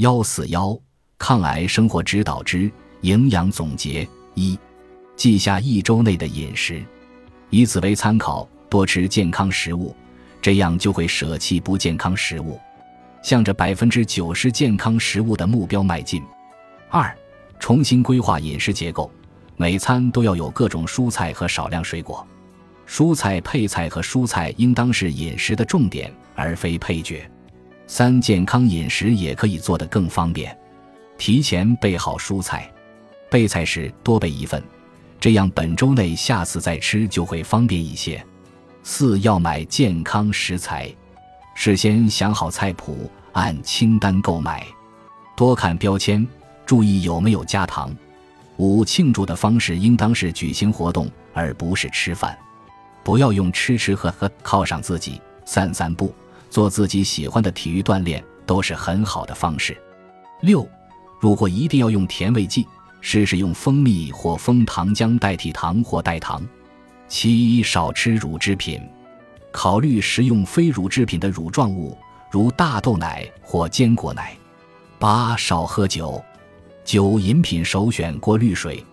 幺四幺抗癌生活指导之营养总结一，记下一周内的饮食，以此为参考，多吃健康食物，这样就会舍弃不健康食物，向着百分之九十健康食物的目标迈进。二，重新规划饮食结构，每餐都要有各种蔬菜和少量水果，蔬菜配菜和蔬菜应当是饮食的重点，而非配角。三健康饮食也可以做得更方便，提前备好蔬菜，备菜时多备一份，这样本周内下次再吃就会方便一些。四要买健康食材，事先想好菜谱，按清单购买，多看标签，注意有没有加糖。五庆祝的方式应当是举行活动，而不是吃饭，不要用吃吃喝喝犒赏自己，散散步。做自己喜欢的体育锻炼都是很好的方式。六，如果一定要用甜味剂，试试用蜂蜜或枫糖浆代替糖或代糖。七，少吃乳制品，考虑食用非乳制品的乳状物，如大豆奶或坚果奶。八，少喝酒，酒饮品首选过滤水。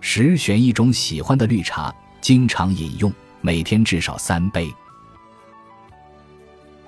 十，选一种喜欢的绿茶，经常饮用，每天至少三杯。